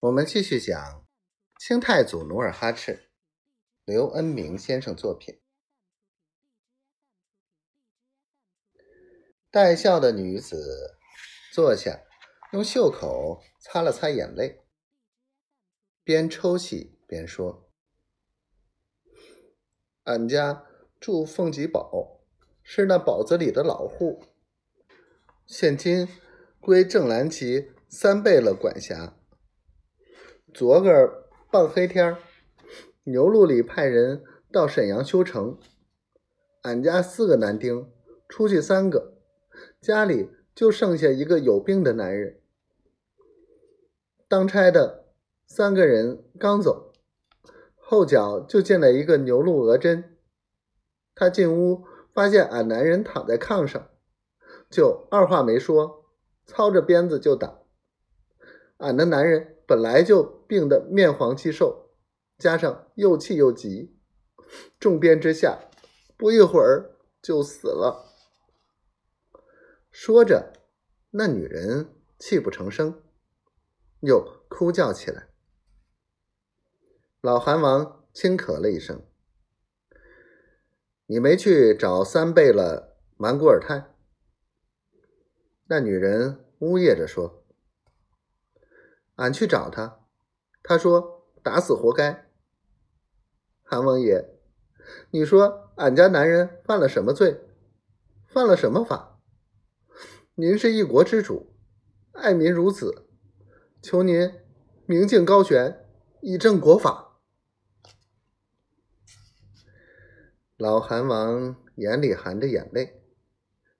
我们继续讲清太祖努尔哈赤，刘恩明先生作品。带笑的女子坐下，用袖口擦了擦眼泪，边抽泣边说：“俺家住凤吉堡，是那堡子里的老户，现今归郑兰旗三贝勒管辖。”昨个傍黑天牛路里派人到沈阳修城，俺家四个男丁出去三个，家里就剩下一个有病的男人。当差的三个人刚走，后脚就进来一个牛路额真。他进屋发现俺男人躺在炕上，就二话没说，操着鞭子就打。俺的男人。本来就病得面黄肌瘦，加上又气又急，重鞭之下，不一会儿就死了。说着，那女人泣不成声，又哭叫起来。老韩王轻咳了一声：“你没去找三贝勒蛮古尔泰？”那女人呜咽着说。俺去找他，他说打死活该。韩王爷，你说俺家男人犯了什么罪，犯了什么法？您是一国之主，爱民如子，求您明镜高悬，以正国法。老韩王眼里含着眼泪，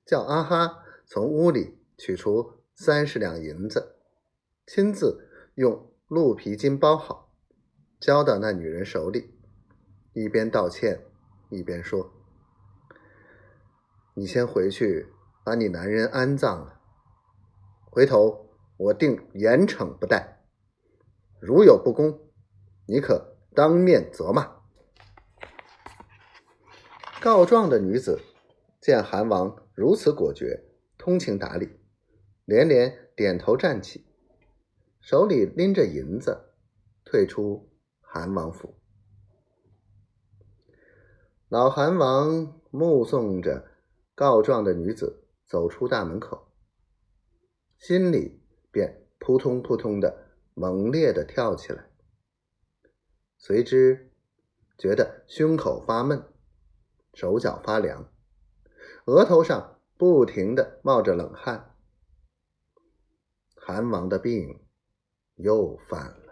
叫阿哈从屋里取出三十两银子，亲自。用鹿皮筋包好，交到那女人手里，一边道歉一边说：“你先回去把你男人安葬了，回头我定严惩不贷。如有不公，你可当面责骂。”告状的女子见韩王如此果决、通情达理，连连点头站起。手里拎着银子，退出韩王府。老韩王目送着告状的女子走出大门口，心里便扑通扑通的猛烈的跳起来，随之觉得胸口发闷，手脚发凉，额头上不停的冒着冷汗。韩王的病。又犯了。